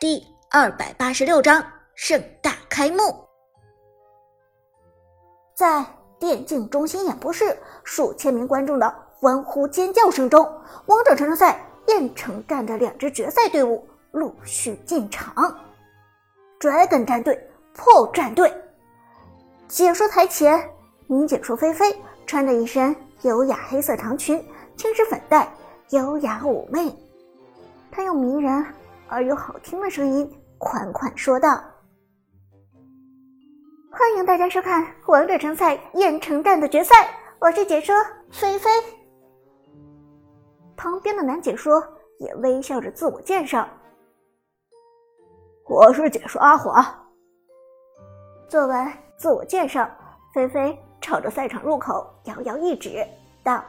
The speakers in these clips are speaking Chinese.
第二百八十六章盛大开幕。在电竞中心演播室，数千名观众的欢呼尖叫声中，王者城市赛燕城站的两支决赛队伍陆续进场。Dragon 战队破战队，解说台前，女解说菲菲穿着一身优雅黑色长裙，轻施粉黛，优雅妩媚。她用迷人。而又好听的声音款款说道：“欢迎大家收看《王者城赛燕城站的决赛，我是解说菲菲。”旁边的男解说也微笑着自我介绍：“我是解说阿华。”做完自我介绍，菲菲朝着赛场入口遥遥一指，道：“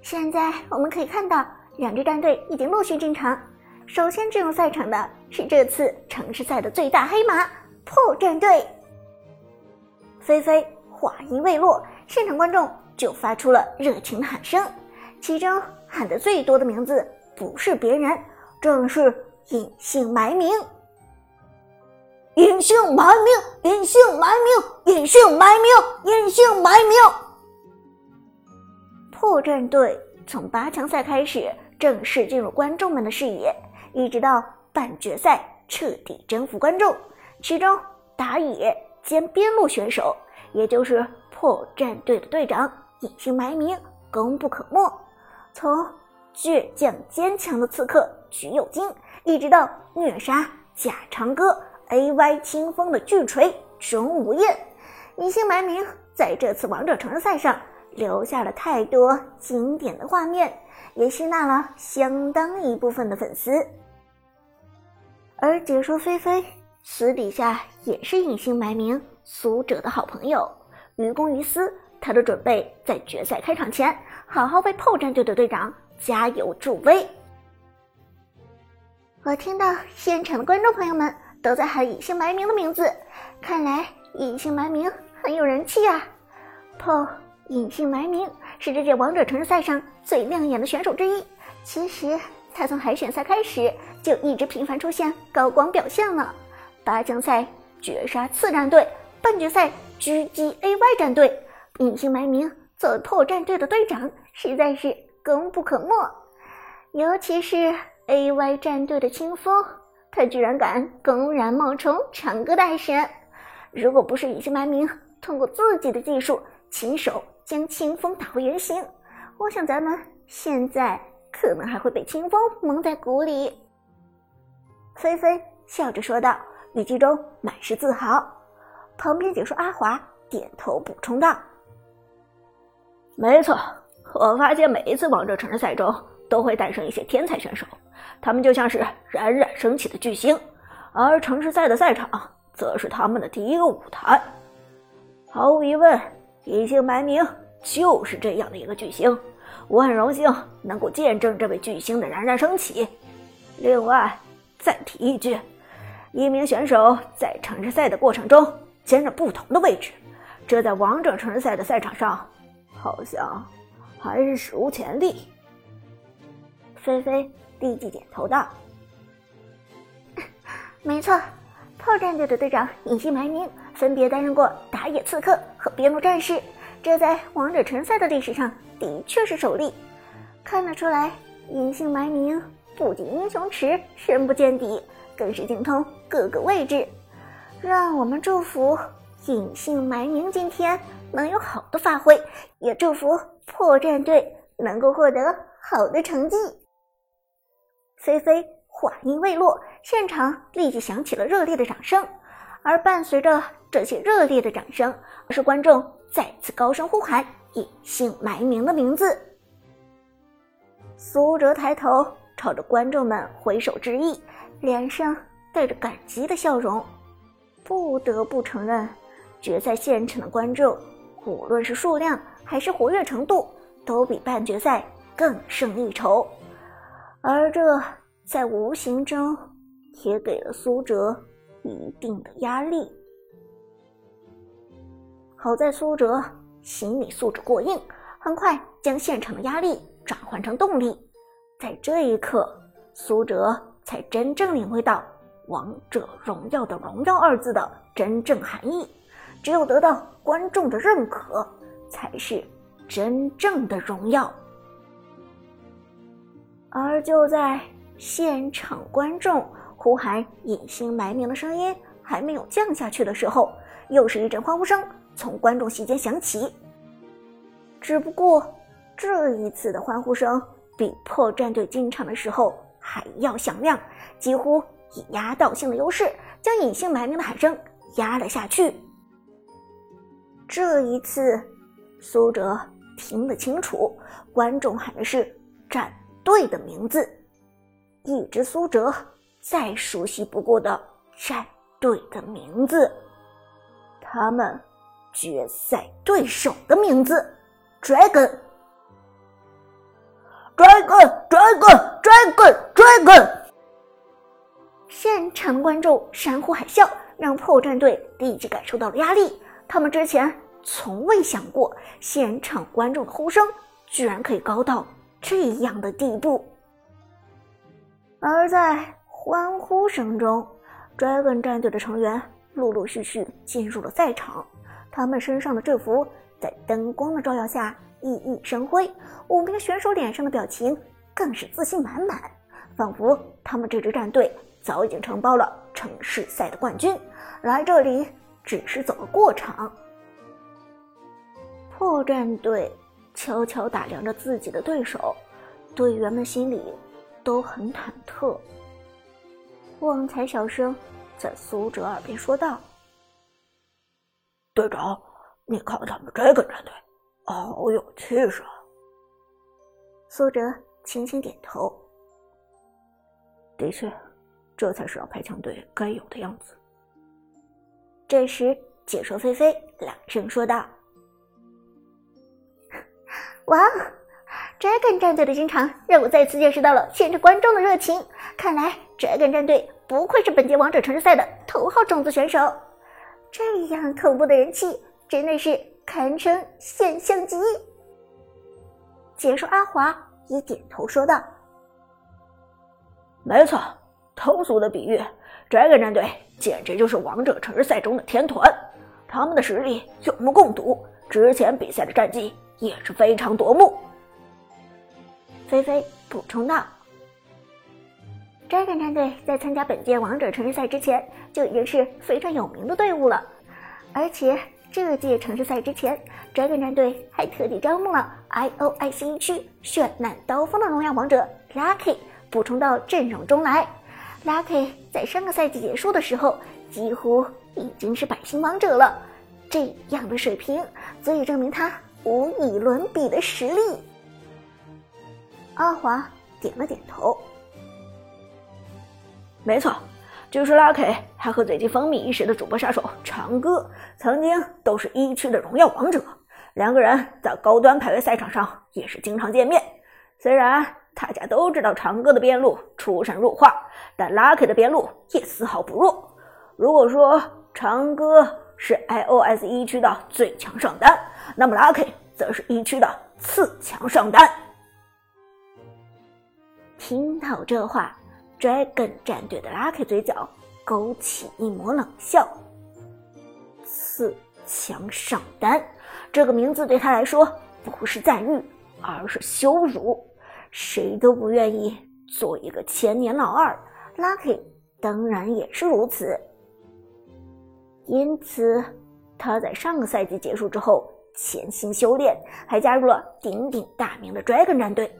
现在我们可以看到。”两支战队已经陆续进场。首先进入赛场的是这次城市赛的最大黑马破战队。菲菲话音未落，现场观众就发出了热情的喊声，其中喊的最多的名字不是别人，正是隐姓埋名。隐姓埋名，隐姓埋名，隐姓埋名，隐姓埋名。破战队从八强赛开始。正式进入观众们的视野，一直到半决赛彻底征服观众。其中打野兼边路选手，也就是破战队的队长，隐姓埋名，功不可没。从倔强坚强的刺客橘右京，一直到虐杀假长歌 AY 清风的巨锤钟无艳，隐姓埋名在这次王者城市赛上留下了太多经典的画面。也吸纳了相当一部分的粉丝，而解说菲菲私底下也是隐姓埋名苏哲的好朋友，于公于私，他都准备在决赛开场前好好为炮战队的队长加油助威。我听到现场的观众朋友们都在喊隐姓埋名的名字，看来隐姓埋名很有人气啊！炮隐姓埋名。是这届王者城市赛上最亮眼的选手之一。其实他从海选赛开始就一直频繁出现高光表现了。八强赛绝杀次战队，半决赛狙击 AY 战队，隐姓埋名做破战队的队长，实在是功不可没。尤其是 AY 战队的清风，他居然敢公然冒充长歌大神。如果不是隐姓埋名，通过自己的技术亲手。将清风打回原形，我想咱们现在可能还会被清风蒙在鼓里。菲菲笑着说道，语气中满是自豪。旁边解说阿华点头补充道：“没错，我发现每一次王者城市赛中都会诞生一些天才选手，他们就像是冉冉升起的巨星，而城市赛的赛场则是他们的第一个舞台。毫无疑问。”隐姓埋名就是这样的一个巨星，我很荣幸能够见证这位巨星的冉冉升起。另外，再提一句，一名选手在城市赛的过程中兼任不同的位置，这在王者城市赛的赛场上好像还是史无前例。菲菲立即点头道：“ 没错。”炮战队的队长隐姓埋名，分别担任过打野刺客和边路战士，这在王者城赛的历史上的确是首例。看得出来，隐姓埋名不仅英雄池深不见底，更是精通各个位置。让我们祝福隐姓埋名今天能有好的发挥，也祝福破战队能够获得好的成绩。菲菲。话音未落，现场立即响起了热烈的掌声，而伴随着这些热烈的掌声，是观众再次高声呼喊隐姓埋名的名字。苏哲抬头朝着观众们挥手致意，脸上带着感激的笑容。不得不承认，决赛现场的观众，无论是数量还是活跃程度，都比半决赛更胜一筹，而这。在无形中，也给了苏哲一定的压力。好在苏哲心理素质过硬，很快将现场的压力转换成动力。在这一刻，苏哲才真正领会到“王者荣耀”的“荣耀”二字的真正含义。只有得到观众的认可，才是真正的荣耀。而就在现场观众呼喊“隐姓埋名”的声音还没有降下去的时候，又是一阵欢呼声从观众席间响起。只不过这一次的欢呼声比破战队进场的时候还要响亮，几乎以压倒性的优势将“隐姓埋名”的喊声压了下去。这一次，苏哲听得清楚，观众喊的是战队的名字，一支苏哲再熟悉不过的战队的名字，他们决赛对手的名字，Dragon，Dragon，Dragon，Dragon，Dragon。现场观众山呼海啸，让破战队立即感受到了压力。他们之前从未想过，现场观众的呼声居然可以高到这样的地步。而在欢呼声中，Dragon 战队的成员陆陆续续进入了赛场，他们身上的制服在灯光的照耀下熠熠生辉，五名选手脸上的表情更是自信满满，仿佛他们这支战队早已经承包了城市赛的冠军，来这里。只是走个过场。破战队悄悄打量着自己的对手，队员们心里都很忐忑。旺财小声在苏哲耳边说道：“队长，你看他们这个战队，好有气势。”苏哲轻轻点头：“的确，这才是要排强队该有的样子。”这时，解说菲菲朗声说道：“ 哇，Dragon 战队的进场让我再次见识到了现场观众的热情。看来摘梗战队不愧是本届王者城市赛的头号种子选手，这样恐怖的人气真的是堪称现象级。”解说阿华也点头说道：“没错，通俗的比喻，Dragon 战队。”简直就是王者城市赛中的天团，他们的实力有目共睹，之前比赛的战绩也是非常夺目。菲菲补充道：“Dragon 战队在参加本届王者城市赛之前就已经是非常有名的队伍了，而且这届城市赛之前，Dragon 战队还特地招募了 IOIC 区绚烂刀锋的荣耀王者 Lucky 补充到阵容中来。” Lucky 在上个赛季结束的时候，几乎已经是百星王者了。这样的水平，足以证明他无与伦比的实力。阿华点了点头，没错，据说 Lucky 还和最近风靡一时的主播杀手长歌，曾经都是一区的荣耀王者。两个人在高端排位赛场上也是经常见面。虽然大家都知道长歌的边路出神入化。但 Lucky 的边路也丝毫不弱。如果说长歌是 iOS 一区的最强上单，那么 Lucky 则是一区的次强上单。听到这话，Dragon 战队的 Lucky 嘴角勾起一抹冷笑。四强上单这个名字对他来说不是赞誉，而是羞辱。谁都不愿意做一个千年老二。Lucky 当然也是如此，因此他在上个赛季结束之后潜心修炼，还加入了鼎鼎大名的 Dragon 战队。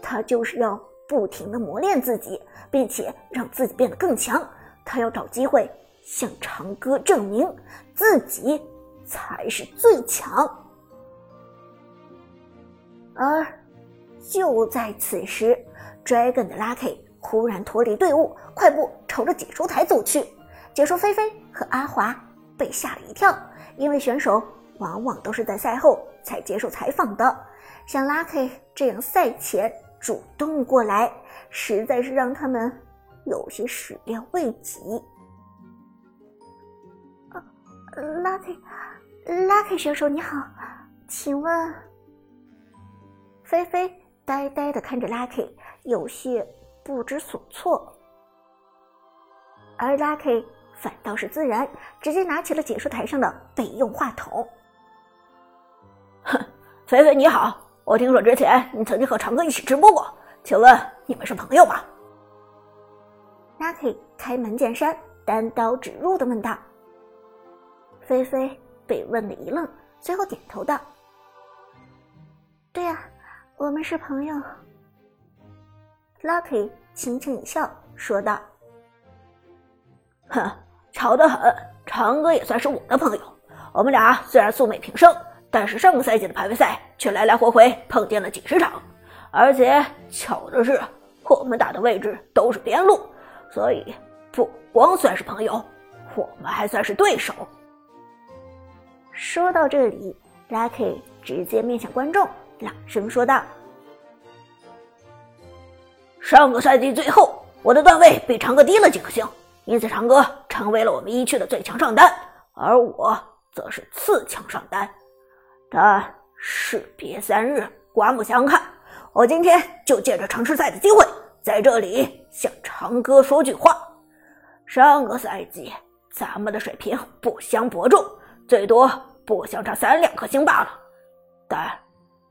他就是要不停的磨练自己，并且让自己变得更强。他要找机会向长歌证明自己才是最强。而就在此时，Dragon 的 Lucky。忽然脱离队伍，快步朝着解说台走去。解说菲菲和阿华被吓了一跳，因为选手往往都是在赛后才接受采访的，像 Lucky 这样赛前主动过来，实在是让他们有些始料未及。，Lucky，Lucky 选手你好，请问？菲菲呆呆的看着 Lucky，有些。不知所措。而 Lucky 反倒是自然，直接拿起了解说台上的备用话筒。哼，菲菲你好，我听说之前你曾经和长哥一起直播过，请问你们是朋友吗？Lucky 开门见山、单刀直入的问道。菲菲被问的一愣，随后点头道：“对呀，我们是朋友。”Lucky 轻轻一笑，说道：“哼，巧得很，长哥也算是我的朋友。我们俩虽然素昧平生，但是上个赛季的排位赛却来来回回碰见了几十场，而且巧的是，我们打的位置都是边路，所以不光算是朋友，我们还算是对手。”说到这里，Lucky 直接面向观众，朗声说道：“上个赛季最后，我的段位比长哥低了几颗星，因此长哥成为了我们一区的最强上单，而我则是次强上单。但士别三日，刮目相看，我今天就借着城市赛的机会，在这里向长哥说句话：上个赛季咱们的水平不相伯仲。”最多不相差三两颗星罢了，但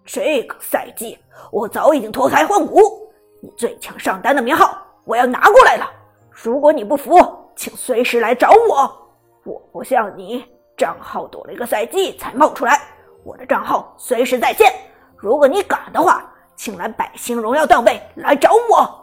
这个赛季我早已经脱胎换骨，你最强上单的名号我要拿过来了。如果你不服，请随时来找我。我不像你账号躲了一个赛季才冒出来，我的账号随时在线。如果你敢的话，请来百星荣耀段位来找我。